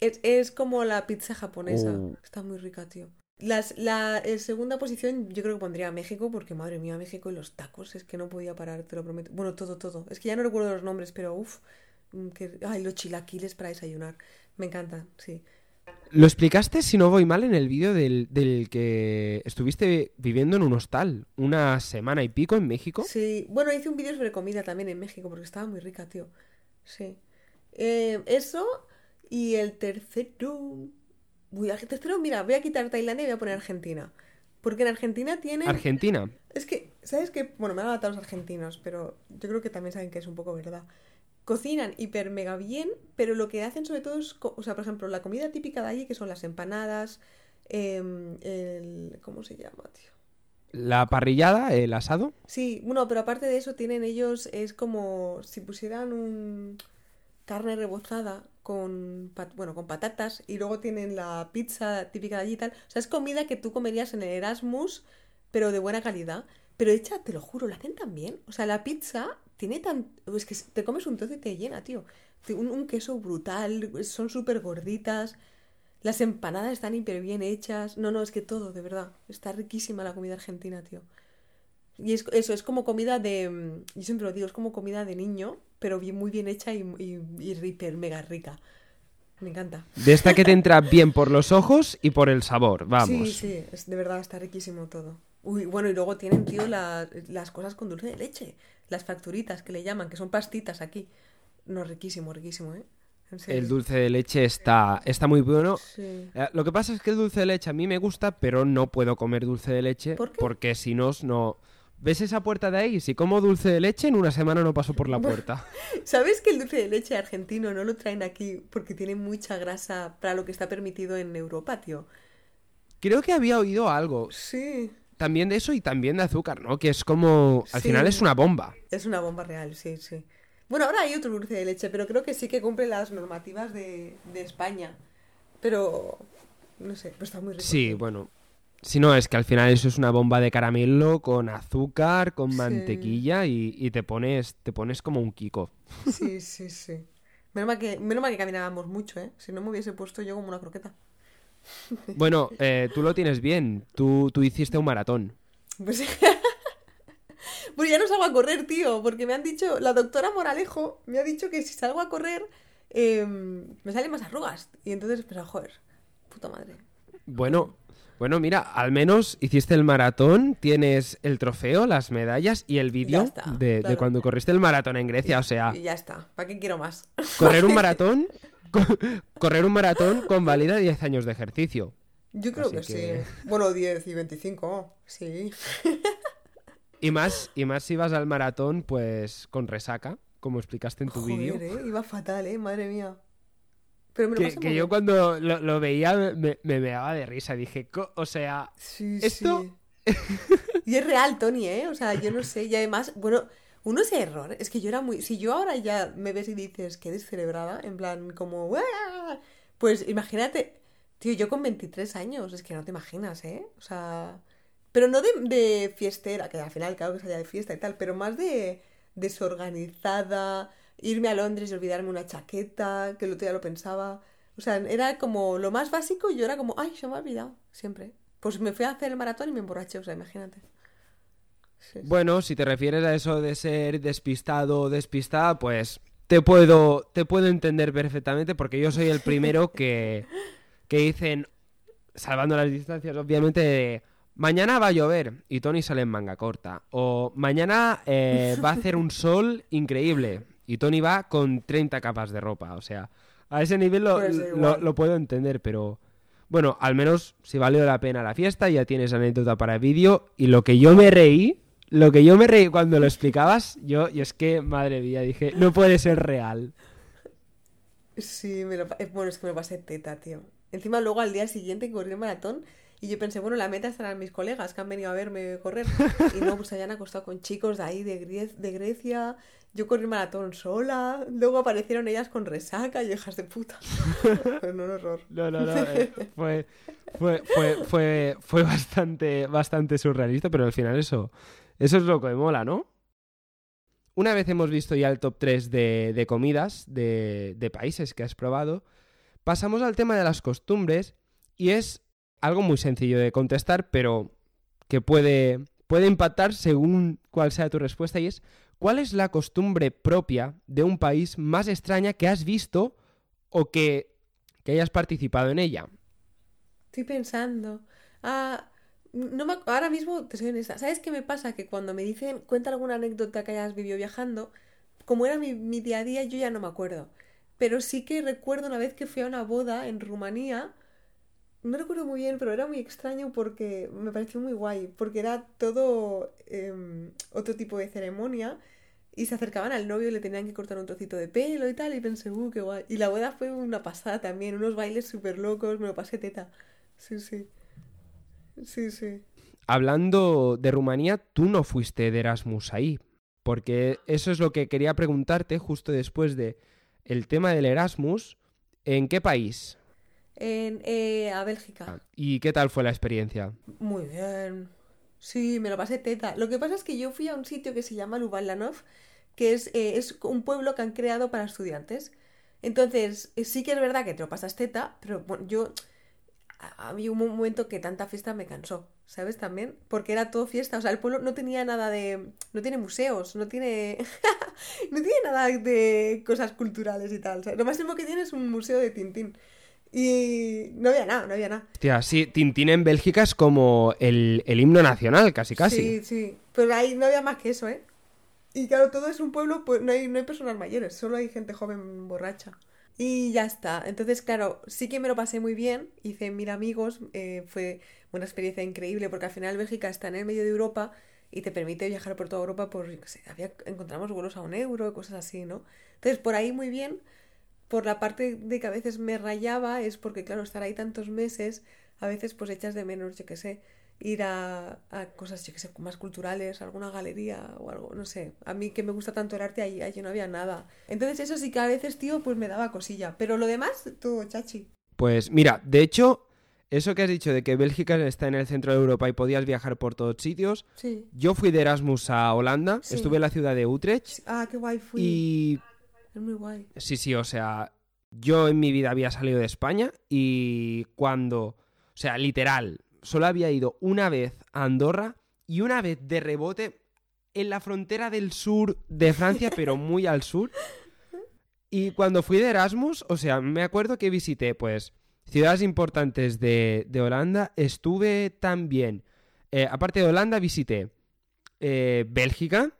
es, es como la pizza japonesa. Oh. Está muy rica, tío. Las, la en segunda posición yo creo que pondría a México porque madre mía México y los tacos es que no podía parar, te lo prometo. Bueno, todo, todo. Es que ya no recuerdo los nombres, pero uff. Que... Ay, los chilaquiles para desayunar. Me encanta, sí. Lo explicaste, si no voy mal, en el vídeo del, del que estuviste viviendo en un hostal una semana y pico en México. Sí, bueno, hice un vídeo sobre comida también en México porque estaba muy rica, tío. Sí. Eh, eso y el tercero... El tercero, mira, voy a quitar Tailandia y voy a poner Argentina. Porque en Argentina tienen... Argentina. Es que, ¿sabes qué? Bueno, me van a matar los argentinos, pero yo creo que también saben que es un poco verdad. Cocinan hiper mega bien, pero lo que hacen sobre todo es, o sea, por ejemplo, la comida típica de allí, que son las empanadas, em, el... ¿Cómo se llama, tío? La parrillada, el asado. Sí, bueno, pero aparte de eso tienen ellos, es como si pusieran un carne rebozada con, bueno, con patatas y luego tienen la pizza típica de allí y tal. O sea, es comida que tú comerías en el Erasmus, pero de buena calidad. Pero hecha, te lo juro, la hacen tan bien. O sea, la pizza tiene tan... Es que te comes un trozo y te llena, tío. Un, un queso brutal, son súper gorditas. Las empanadas están hiper bien hechas. No, no, es que todo, de verdad. Está riquísima la comida argentina, tío. Y es, eso, es como comida de. mm, Yo siempre lo digo, es como comida de niño, pero bien, muy bien hecha y, y, y hiper mega rica. Me encanta. De esta que te entra bien por los ojos y por el sabor. Vamos. Sí, sí, es, de verdad está riquísimo todo. Uy, bueno, y luego tienen, tío, la- las cosas con dulce de leche. Las facturitas que le llaman, que son pastitas aquí. No, riquísimo, riquísimo, ¿eh? El dulce de leche está, está muy bueno. Sí. Eh, Lo que pasa es que el dulce de leche a mí me gusta, pero no puedo comer dulce de leche porque si no, no... ¿Ves esa puerta de ahí? Si como dulce de leche, en una semana no paso por la puerta. ¿Sabes que el dulce de leche argentino no lo traen aquí porque tiene mucha grasa para lo que está permitido en Europa, tío? Creo que había oído algo. Sí. También de eso y también de azúcar, ¿no? Que es como... Al Sí. final es una bomba. Es una bomba real, sí, sí. Bueno, ahora hay otro dulce de leche, pero creo que sí que cumple las normativas de, de España. Pero No sé, pero está muy rico. Sí, bueno. Si no, es que al final eso es una bomba de caramelo con azúcar, con Sí. mantequilla y, y te pones te pones como un kiko. Sí, sí, sí. Menos mal, que, menos mal que caminábamos mucho, ¿eh? Si no me hubiese puesto yo como una croqueta. Bueno, eh, tú lo tienes bien. Tú, tú hiciste un maratón. Pues... pues ya no salgo a correr, tío, porque me han dicho, la doctora Moralejo me ha dicho que si salgo a correr eh, me salen más arrugas. Y entonces, pues, joder, puta madre. Bueno, bueno, mira, al menos hiciste el maratón, tienes el trofeo, las medallas y el vídeo de, cuando corriste el maratón en Grecia. O sea, Y ya está, ¿para qué quiero más? correr un maratón, co- correr un maratón convalida 10 años de ejercicio. Yo creo que, que- sí. Bueno, 10 y 25, sí. Y más, y más si vas al maratón, pues con resaca, como explicaste en tu vídeo. Joder, ¿eh? Iba fatal, ¿eh? Madre mía. Pero me lo Que, yo cuando lo, lo veía me, me meaba de risa. Dije, "Co- o sea, Sí, Esto- sí. Y es real, Tony, ¿eh? O sea, yo no sé. Y además, bueno, uno ese error. Es que yo era muy. Si yo ahora ya me ves y dices que descerebrada, en plan, como. Pues imagínate. Tío, yo con 23 años, es que no te imaginas, ¿eh? O sea. Pero no de, de fiestera, que al final, claro que salía de fiesta y tal, pero más de desorganizada, irme a Londres y olvidarme una chaqueta, que el otro día lo pensaba. O sea, era como lo más básico y yo era como, ay, se me ha olvidado, siempre. Pues me fui a hacer el maratón y me emborraché, o sea, imagínate. Sí, sí. bueno, si te refieres a eso de ser despistado o despistada, pues te puedo, te puedo entender perfectamente porque yo soy el primero que, que dicen, salvando las distancias, obviamente, de, mañana va a llover y Tony sale en manga corta. O mañana eh, va a hacer un sol increíble y Tony va con 30 capas de ropa. O sea, a ese nivel lo, Pues lo- puedo entender, pero bueno, al menos si valió la pena la fiesta, ya tienes anécdota para el vídeo. Y lo que yo me reí, lo que yo me reí cuando lo explicabas, yo, y es que, madre mía, dije, no puede ser real. Sí, me lo, eh, bueno, es que me lo pasé teta, tío. Encima luego al día siguiente corrí el maratón y yo pensé, bueno, la meta estarán mis colegas que han venido a verme correr. Y no, pues se acostado con chicos de ahí, de, Grie- de Grecia. Yo corrí el maratón sola. Luego aparecieron ellas con resaca y hijas de puta. No, un horror. No, no, no. eh, fue, fue, fue, fue, fue bastante, bastante surrealista, pero al final eso, eso es lo que mola, ¿no? Una vez hemos visto ya el top 3 de, de comidas de países que has probado, pasamos al tema de las costumbres y es algo muy sencillo de contestar, pero que puede, puede impactar según cuál sea tu respuesta y es ¿cuál es la costumbre propia de un país más extraña que has visto o que que hayas participado en ella. Estoy pensando. Ah, no me, ahora mismo te soy honesta. ¿Sabes qué me pasa? Que cuando me dicen, cuenta alguna anécdota que hayas vivido viajando, como era mi, mi día a día, yo ya no me acuerdo. Pero sí que recuerdo una vez que fui a una boda en Rumanía. No recuerdo muy bien, pero era muy extraño porque me pareció muy guay. Porque era todo em, otro tipo de ceremonia. Y se acercaban al novio y le tenían que cortar un trocito de pelo y tal. Y pensé, uh, qué guay. Y la boda fue una pasada también. Unos bailes súper locos. Me lo pasé teta. Sí, sí. Sí, sí. Hablando de Rumanía, tú no fuiste de Erasmus ahí, porque eso es lo que quería preguntarte justo después de el tema del Erasmus. ¿En qué país? En, eh, a Bélgica. ¿Y qué tal fue la experiencia? Muy bien. Sí, me lo pasé teta. Lo que pasa es que yo fui a un sitio que se llama Lubanlanov, que es, eh, es un pueblo que han creado para estudiantes. Entonces, eh, sí que es verdad que te lo pasas teta, pero bueno, yo... Había un momento que tanta fiesta me cansó, ¿sabes? También, porque era todo fiesta. O sea, el pueblo no tenía nada de... No tiene museos, no tiene... no tiene nada de cosas culturales y tal. o sea, lo máximo que tiene es un museo de Tintín. Y no había nada, no había nada. Hostia, sí, Tintín en Bélgica es como el, el himno nacional, casi casi. Sí, sí. Pero ahí no había más que eso, ¿eh? Y claro, todo es un pueblo, pues no hay, no hay personas mayores, solo hay gente joven borracha. Y ya está. Entonces, claro, sí que me lo pasé muy bien. Hice mil amigos. eh, fue una experiencia increíble porque al final Bélgica está en el medio de Europa y te permite viajar por toda Europa por, yo qué sé, había, encontramos vuelos a un euro, cosas así, ¿no? Entonces, por ahí muy bien. Por la parte de que a veces me rayaba es porque, claro, estar ahí tantos meses, a veces pues echas de menos, yo qué sé, ir a, a cosas, yo qué sé, más culturales, alguna galería o algo, no sé. A mí que me gusta tanto el arte, ahí, allí no había nada. Entonces eso sí que a veces, tío, pues me daba cosilla. Pero lo demás, todo chachi. Pues mira, de hecho, Eso que has dicho de que Bélgica está en el centro de Europa y podías viajar por todos sitios. Sí. Yo fui de Erasmus a Holanda, Sí. estuve en la ciudad de Utrecht Ah, qué guay fui. y Es muy guay. sí, sí, o sea, yo en mi vida había salido de España y cuando, o sea, literal, solo había ido una vez a Andorra y una vez de rebote en la frontera del sur de Francia, pero muy al sur. Y cuando fui de Erasmus, o sea, me acuerdo que visité, pues, ciudades importantes de, de Holanda. Estuve también, eh, aparte de Holanda, visité eh, Bélgica,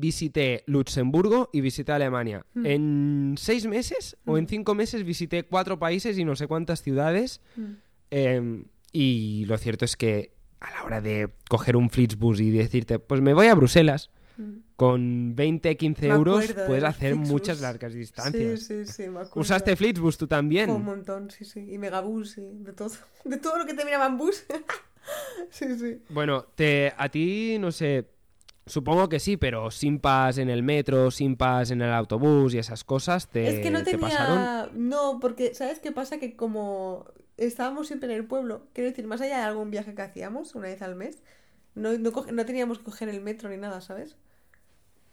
visité Luxemburgo y visité Alemania. Hmm. En seis meses o en Hmm. cinco meses visité cuatro países y no sé cuántas ciudades. Mm. Eh, y lo cierto es que a la hora de coger un Flixbus y decirte, pues me voy a Bruselas, con 20, 15 Me euros puedes hacer Flixbus. muchas largas distancias. Sí, sí, sí, me acuerdo. ¿Usaste Flixbus tú también? Un montón, sí, sí. Y Megabús, sí. De todo. De todo lo que terminaba en bus. sí, sí. Bueno, te, a ti, no sé, supongo que sí, pero sin pas en el metro, sin pas en el autobús y esas cosas, ¿te, es que no te pasaron? tenía. No, porque, ¿sabes qué pasa? Que como estábamos siempre en el pueblo, quiero decir, más allá de algún viaje que hacíamos una vez al mes, no, no, coge- no teníamos que coger el metro ni nada, ¿sabes?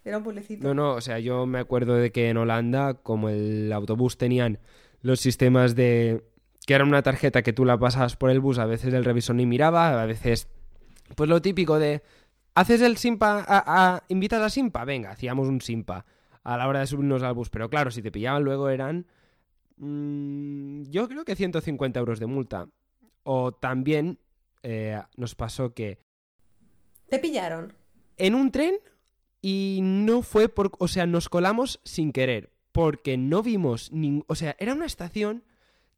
Era un pueblecito. No, no, o sea, yo me acuerdo de que en Holanda, como el autobús tenían los sistemas de... que era una tarjeta que tú la pasabas por el bus, a veces el revisor ni miraba, a veces... Pues lo típico de... ¿Haces el simpa? A, a- ¿Invitas a simpa? Venga, hacíamos un simpa a la hora de subirnos al bus. Pero claro, si te pillaban luego eran... mm, yo creo que 150 euros de multa. O también eh, nos pasó que ¿Te pillaron? en un tren y no fue por... O sea, nos colamos sin querer, porque no vimos... nin- o sea, era una estación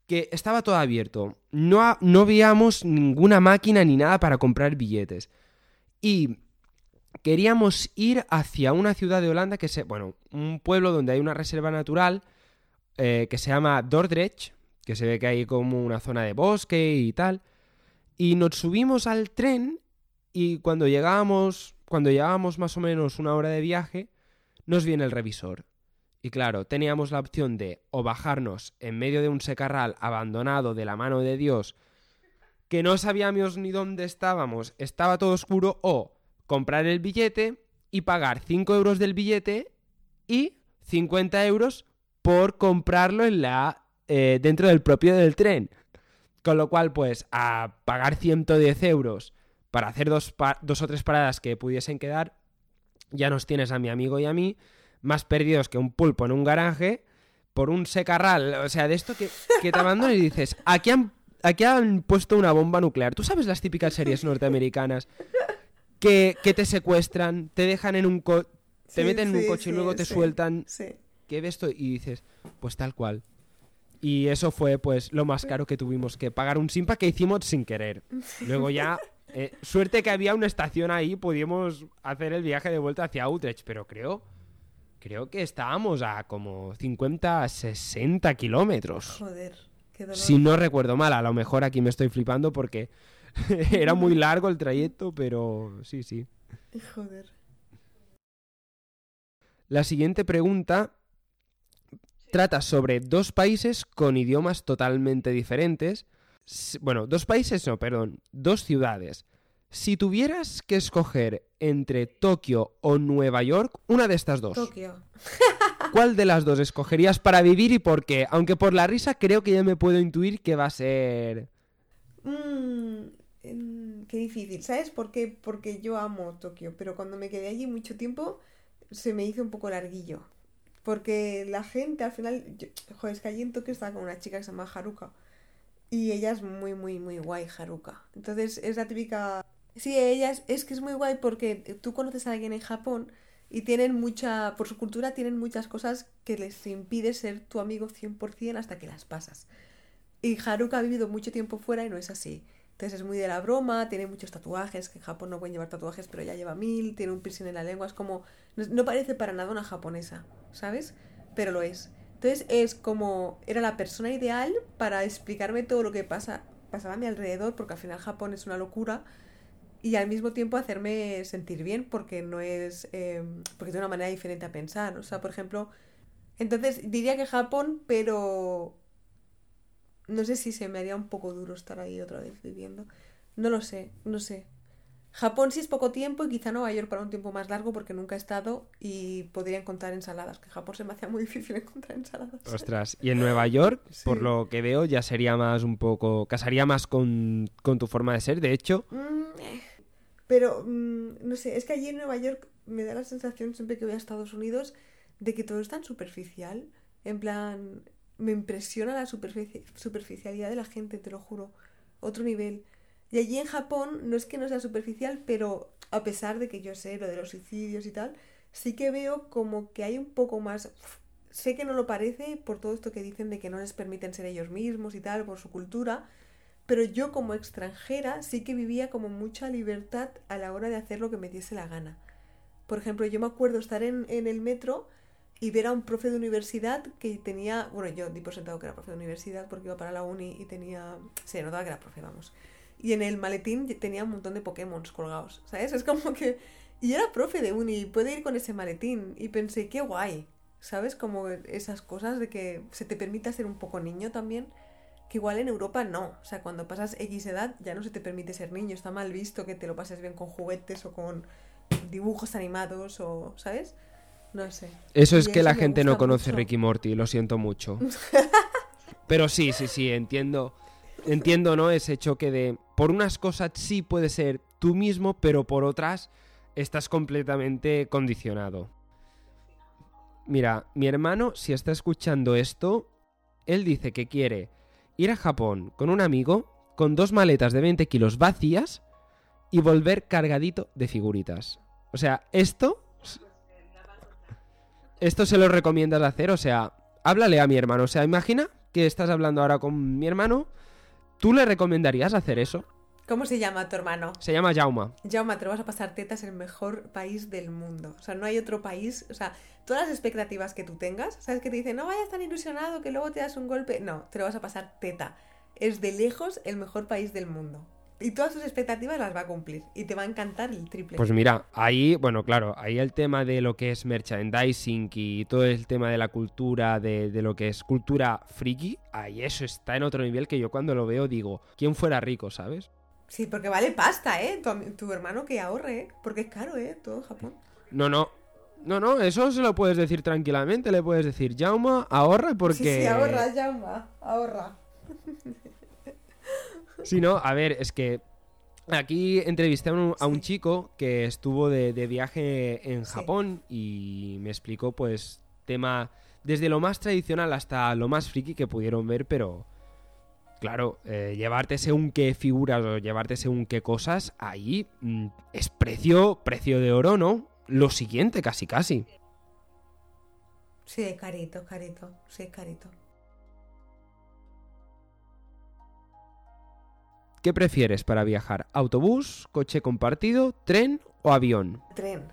que estaba todo abierto. No, no veíamos ninguna máquina ni nada para comprar billetes. Y queríamos ir hacia una ciudad de Holanda que se... Bueno, un pueblo donde hay una reserva natural eh, que se llama Dordrecht, que se ve que hay como una zona de bosque y tal. Y nos subimos al tren y cuando llegábamos, cuando llegábamos más o menos una hora de viaje, nos viene el revisor. Y claro, teníamos la opción de o bajarnos en medio de un secarral abandonado de la mano de Dios, que no sabíamos ni dónde estábamos, estaba todo oscuro, o comprar el billete y pagar 5 euros del billete y 50 euros por comprarlo en la, eh, dentro del propio del tren. Con lo cual, pues, a pagar 110 euros para hacer dos, dos o tres paradas que pudiesen quedar, ya nos tienes a mi amigo y a mí más perdidos que un pulpo en un garaje por un secarral. O sea, de esto que, te abandonan y dices, aquí han, aquí han puesto una bomba nuclear. ¿Tú sabes las típicas series norteamericanas que, que te secuestran, te dejan en un co- te Sí, meten en un coche y luego te sueltan? ¿Qué ves esto? Y dices, pues tal cual. Y eso fue pues lo más caro que tuvimos que pagar un simpa que hicimos sin querer. Luego ya, eh, suerte que había una estación ahí, pudimos hacer el viaje de vuelta hacia Utrecht, pero creo, creo que estábamos a como 50, 60 kilómetros. Joder, qué dolor. Si no recuerdo mal, a lo mejor aquí me estoy flipando porque era muy largo el trayecto, pero sí, sí. Joder. La siguiente pregunta trata sobre dos países con idiomas totalmente diferentes. Bueno, dos países no, perdón, dos ciudades. Si tuvieras que escoger entre Tokio o Nueva York, una de estas dos, Tokio. ¿cuál de las dos escogerías para vivir y por qué? Aunque por la risa creo que ya me puedo intuir que va a ser... Mm, qué difícil. ¿Sabes por qué? Porque yo amo Tokio, pero cuando me quedé allí mucho tiempo se me hizo un poco larguillo. Porque la gente al final. yo- joder, es que allí en Tokio estaba con una chica que se llama Haruka. Y ella es muy, muy, muy guay, Haruka. Entonces es la típica. Sí, ella es, es que es muy guay porque tú conoces a alguien en Japón y tienen mucha. Por su cultura tienen muchas cosas que les impide ser tu amigo 100% hasta que las pasas. Y Haruka ha vivido mucho tiempo fuera y no es así. Entonces es muy de la broma, tiene muchos tatuajes, que en Japón no pueden llevar tatuajes, pero ya lleva mil, tiene un piercing en la lengua, es como... No, parece para nada una japonesa, ¿sabes? Pero lo es. Entonces es como... Era la persona ideal para explicarme todo lo que pasa, pasaba a mi alrededor, porque al final Japón es una locura, y al mismo tiempo hacerme sentir bien, porque no es... eh, porque tiene una manera diferente a pensar. O sea, por ejemplo... Entonces diría que Japón, pero no sé si se me haría un poco duro estar ahí otra vez viviendo. No lo sé, no sé. Japón sí es poco tiempo y quizá Nueva York para un tiempo más largo porque nunca he estado y podría encontrar ensaladas, que Japón se me hacía muy difícil encontrar ensaladas. Ostras, y en Nueva York, Sí. por lo que veo, ya sería más un poco... casaría más con, con tu forma de ser. De hecho, Mm, eh. Pero, mm, no sé, es que allí en Nueva York me da la sensación siempre que voy a Estados Unidos de que todo es tan superficial. En plan, me impresiona la superfici- superficialidad de la gente, te lo juro. Otro nivel. Y allí en Japón no es que no sea superficial, pero a pesar de que yo sé lo de los suicidios y tal, sí que veo como que hay un poco más... Sé que no lo parece por todo esto que dicen de que no les permiten ser ellos mismos y tal, por su cultura, pero yo como extranjera sí que vivía como mucha libertad a la hora de hacer lo que me diese la gana. Por ejemplo, yo me acuerdo estar en, en el metro y ver a un profe de universidad que tenía, bueno, yo di por sentado que era profe de universidad porque iba para la uni y tenía, se notaba que era profe, vamos. Y en el maletín tenía un montón de Pokémon colgados, ¿sabes? Es como que... Y era profe de uni puede ir con ese maletín. Y pensé, qué guay, ¿sabes? Como esas cosas de que se te permita ser un poco niño también que igual en Europa no. O sea, cuando pasas X edad ya no se te permite ser niño. Está mal visto que te lo pases bien con juguetes o con dibujos animados o, ¿sabes? No sé. eso es Y que eso la gente no conoce mucho. Ricky Morty, lo siento mucho. Pero sí, sí, sí, entiendo. Entiendo, ¿no? Ese choque de... Por unas cosas sí puedes ser tú mismo, pero por otras estás completamente condicionado. Mira, mi hermano, si está escuchando esto, él dice que quiere ir a Japón con un amigo, con dos maletas de 20 kilos vacías y volver cargadito de figuritas. O sea, esto... Esto se lo recomiendas hacer, o sea, háblale a mi hermano. O sea, imagina que estás hablando ahora con mi hermano. ¿Tú le recomendarías hacer eso? ¿Cómo se llama tu hermano? Se llama Jauma. Jaume, te lo vas a pasar tetas en el mejor país del mundo. O sea, no hay otro país. O sea, todas las expectativas que tú tengas, ¿sabes? Que te dicen, no vayas tan ilusionado que luego te das un golpe. No, te lo vas a pasar teta. Es de lejos el mejor país del mundo. Y todas tus expectativas las va a cumplir. Y te va a encantar el triple. Pues mira, ahí, bueno, claro, ahí el tema de lo que es merchandising y todo el tema de la cultura, de, de lo que es cultura friki, ahí eso está en otro nivel que yo cuando lo veo digo, ¿quién fuera rico, sabes? Sí, porque vale pasta, ¿eh? Tu, hermano que ahorre, ¿eh? Porque es caro, ¿eh? Todo en Japón. No, no. No, no, eso se lo puedes decir tranquilamente, le puedes decir, Jauma, ahorra porque... Sí, sí, ahorra, Jaume, ahorra. Sí, no, a ver, es que aquí entrevisté a un, a un chico que estuvo de, de viaje en Sí. Japón y me explicó, pues, tema desde lo más tradicional hasta lo más friki que pudieron ver, pero claro, eh, llevarte según qué figuras o llevarte según qué cosas, ahí mm, es precio, precio de oro, ¿no? Lo siguiente, casi, casi. Sí, es carito, carito. Sí, es carito. ¿Qué prefieres para viajar? ¿Autobús, coche compartido, tren o avión? Tren.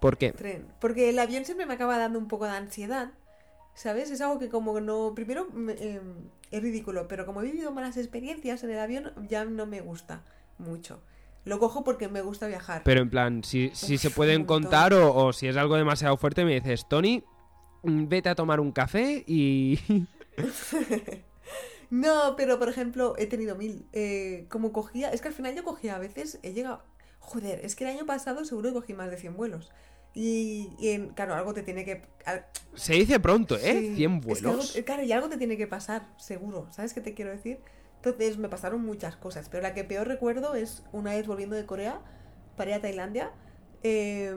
¿Por qué? tren. Porque el avión siempre me acaba dando un poco de ansiedad. ¿Sabes? Es algo que como no... Primero me- eh, es ridículo, pero como he vivido malas experiencias en el avión, ya no me gusta mucho. Lo cojo porque me gusta viajar. Pero en plan, si, si Uf, se pueden contar o, o si es algo demasiado fuerte, me dices, Tony, vete a tomar un café y... No, pero por ejemplo, he tenido mil. Eh, como cogía... Es que al final yo cogía a veces... He llegado... Joder, es que el año pasado seguro que cogí más de 100 vuelos. Y, y en- claro, algo te tiene que... al- Se dice pronto, ¿eh? Sí, 100 es que algo- vuelos. eh, claro, y algo te tiene que pasar, seguro. ¿Sabes qué te quiero decir? Entonces me pasaron muchas cosas, pero la que peor recuerdo es una vez volviendo de Corea para ir a Tailandia. eh,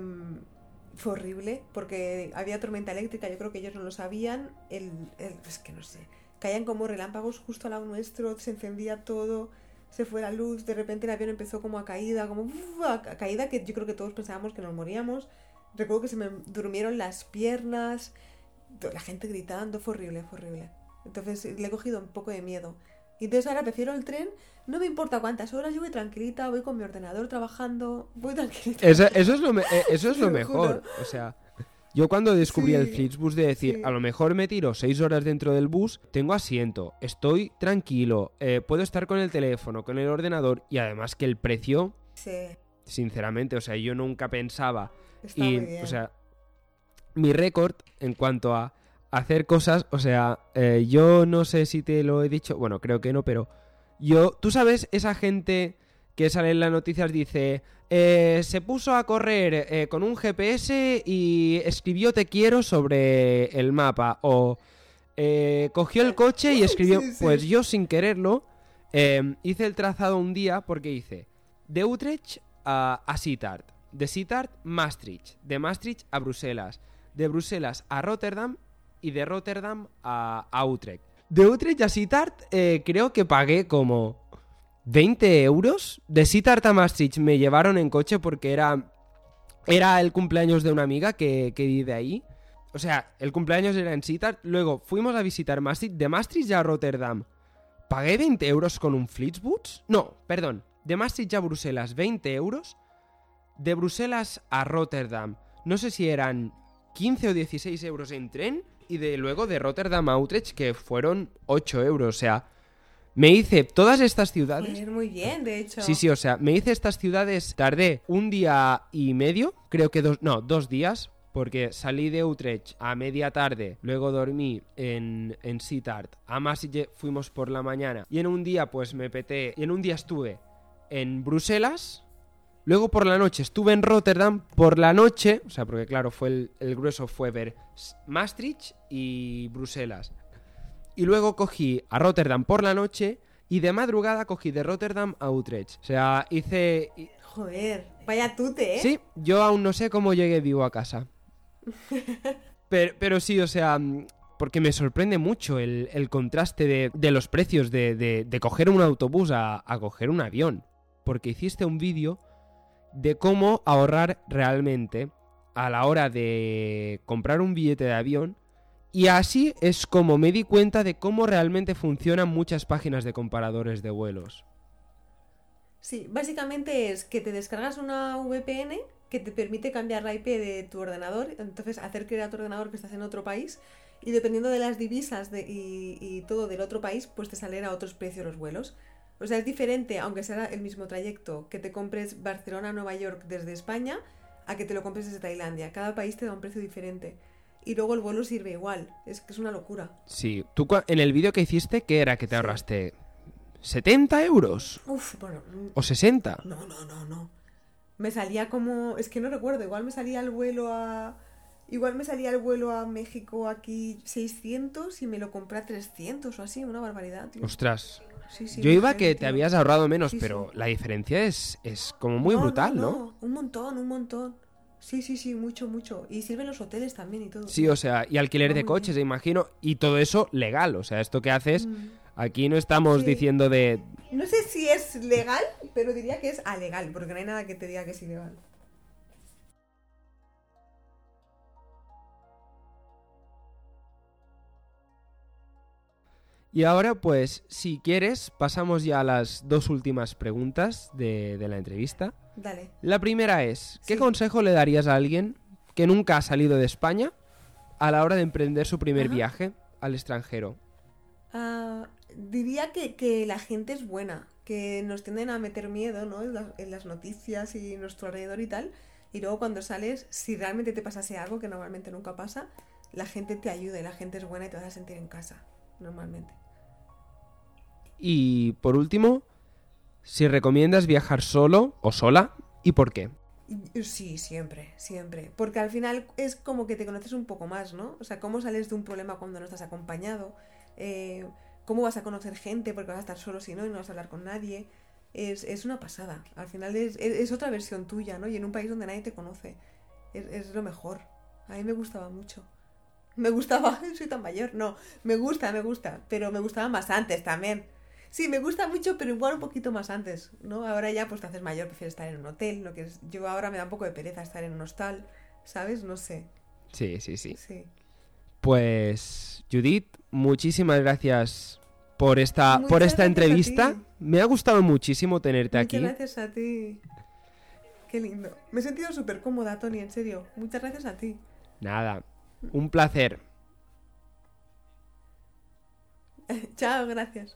fue horrible porque había tormenta eléctrica, yo creo que ellos no lo sabían. El, el- es que no sé, caían como relámpagos justo al lado nuestro, se encendía todo, se fue la luz, de repente el avión empezó como a caída, como a, caída que yo creo que todos pensábamos que nos moríamos. Recuerdo que se me durmieron las piernas, la gente gritando, fue horrible, fue horrible. Entonces le he cogido un poco de miedo. Y entonces ahora prefiero el tren, no me importa cuántas horas, yo voy tranquilita, voy con mi ordenador trabajando, voy tranquilita. Eso, eso es lo, me- eh, eso es lo mejor. O sea, yo cuando descubrí el Flixbus de decir, sí. a lo mejor me tiro 6 horas dentro del bus, tengo asiento, estoy tranquilo, eh, puedo estar con el teléfono, con el ordenador y además que el precio, Sí, sinceramente, o sea, yo nunca pensaba está y, muy bien. o sea, mi récord en cuanto a, hacer cosas, o sea, eh, yo no sé si te lo he dicho, bueno, creo que no, pero yo, tú sabes, esa gente que sale en las noticias dice, eh, se puso a correr eh, con un GPS y escribió te quiero sobre el mapa, o eh, cogió el coche y escribió, Sí, sí. pues yo sin quererlo, eh, hice el trazado un día porque hice de Utrecht a, a Sittard, de Sittard Maastricht, de Maastricht a Bruselas, de Bruselas a Rotterdam y de Rotterdam a, a Utrecht. De Utrecht a Sittard eh, creo que pagué como 20 euros. De Sittard a Maastricht me llevaron en coche porque era, era el cumpleaños de una amiga que, que vive ahí. O sea, el cumpleaños era en Sittard. Luego fuimos a visitar Maastricht. De Maastricht ya a Rotterdam. ¿Pagué 20 euros con un Flixbus? No, perdón. De Maastricht a Bruselas, 20 euros. De Bruselas a Rotterdam, no sé si eran 15 o 16 euros en tren. Y de luego de Rotterdam a Utrecht, que fueron 8 euros. O sea, me hice todas estas ciudades. Muy bien, de hecho. Sí, sí, o sea, me hice estas ciudades, tardé un día y medio, creo que dos, no, dos días, porque salí de Utrecht a media tarde, luego dormí en, en Sittard, a Maastricht fuimos por la mañana, y en un día pues me peté, y en un día estuve en Bruselas, luego por la noche estuve en Rotterdam, por la noche, o sea, porque claro, fue el, el grueso fue ver Maastricht y Bruselas, y luego cogí a Rotterdam por la noche y de madrugada cogí de Rotterdam a Utrecht. O sea, hice... hi- Joder, vaya tute, ¿eh? Sí, yo aún no sé cómo llegué vivo a casa. Pero, pero sí, o sea, mm, porque me sorprende mucho el, el contraste de, de los precios de, de- de coger un autobús a, a coger un avión. Porque hiciste un vídeo de cómo ahorrar realmente a la hora de comprar un billete de avión. Y así es como me di cuenta de cómo realmente funcionan muchas páginas de comparadores de vuelos. Sí, básicamente es que te descargas una VPN que te permite cambiar la IP de tu ordenador, entonces hacer creer a tu ordenador que estás en otro país y dependiendo de las divisas de- y, y todo del otro país, pues te salen a otros precios los vuelos. O sea, es diferente, aunque sea el mismo trayecto, que te compres Barcelona-Nueva York desde España a que te lo compres desde Tailandia. Cada país te da un precio diferente. Y luego el vuelo sirve igual. Es que es una locura. Sí, tú en el vídeo que hiciste, ¿qué era? ¿Que te Sí. ahorraste 70 euros? Uf, bueno, ¿O 60? No, no, no, no. Me salía como. Es que no recuerdo. Igual me salía el vuelo a. Igual me salía el vuelo a México aquí 600 y me lo compré a 300 o así. Una barbaridad, tío. Ostras. Sí, sí, Yo iba que te habías ahorrado menos, Sí, pero la diferencia es, es como muy brutal, ¿no? Un montón, un montón. Sí, sí, sí, mucho, mucho. Y sirven los hoteles también y todo. Sí, o sea, y alquiler Va de coches, bien. imagino, y todo eso legal. O sea, esto que haces, Mm. aquí no estamos Sí. diciendo de... No sé si es legal, pero diría que es alegal, porque no hay nada que te diga que es ilegal. Y ahora, pues, si quieres, pasamos ya a las dos últimas preguntas de, de la entrevista. Dale. La primera es, ¿qué Sí. consejo le darías a alguien que nunca ha salido de España a la hora de emprender su primer Ajá. viaje al extranjero? Ah, diría que, que la gente es buena, que nos tienden a meter miedo, ¿no? En, la- en las noticias y nuestro alrededor y tal. Y luego cuando sales, si realmente te pasase algo, que normalmente nunca pasa, la gente te ayuda y la gente es buena y te vas a sentir en casa, normalmente. Y por último, si recomiendas viajar solo o sola y por qué. Sí, siempre, siempre. Porque al final es como que te conoces un poco más, ¿no? O sea, cómo sales de un problema cuando no estás acompañado, Eh, cómo vas a conocer gente porque vas a estar solo si no y no vas a hablar con nadie. Es, es una pasada. Al final es, es, otra versión tuya, ¿no? Y en un país donde nadie te conoce. Es, es lo mejor. A mí me gustaba mucho. Me gustaba, soy tan mayor, no, me gusta, me gusta, pero me gustaba más antes también. Sí, me gusta mucho, pero igual un poquito más antes, ¿no? Ahora ya pues te haces mayor, prefieres estar en un hotel, no quieres... Yo ahora me da un poco de pereza estar en un hostal, ¿sabes? No sé, Sí, sí, sí. sí. Pues, Judith, muchísimas gracias por esta, Muchas por esta entrevista. Me ha gustado muchísimo tenerte Muchas aquí. gracias a ti. Qué lindo. Me he sentido súper cómoda, Tony, en serio. Muchas gracias a ti. Nada, un placer. Chao, gracias.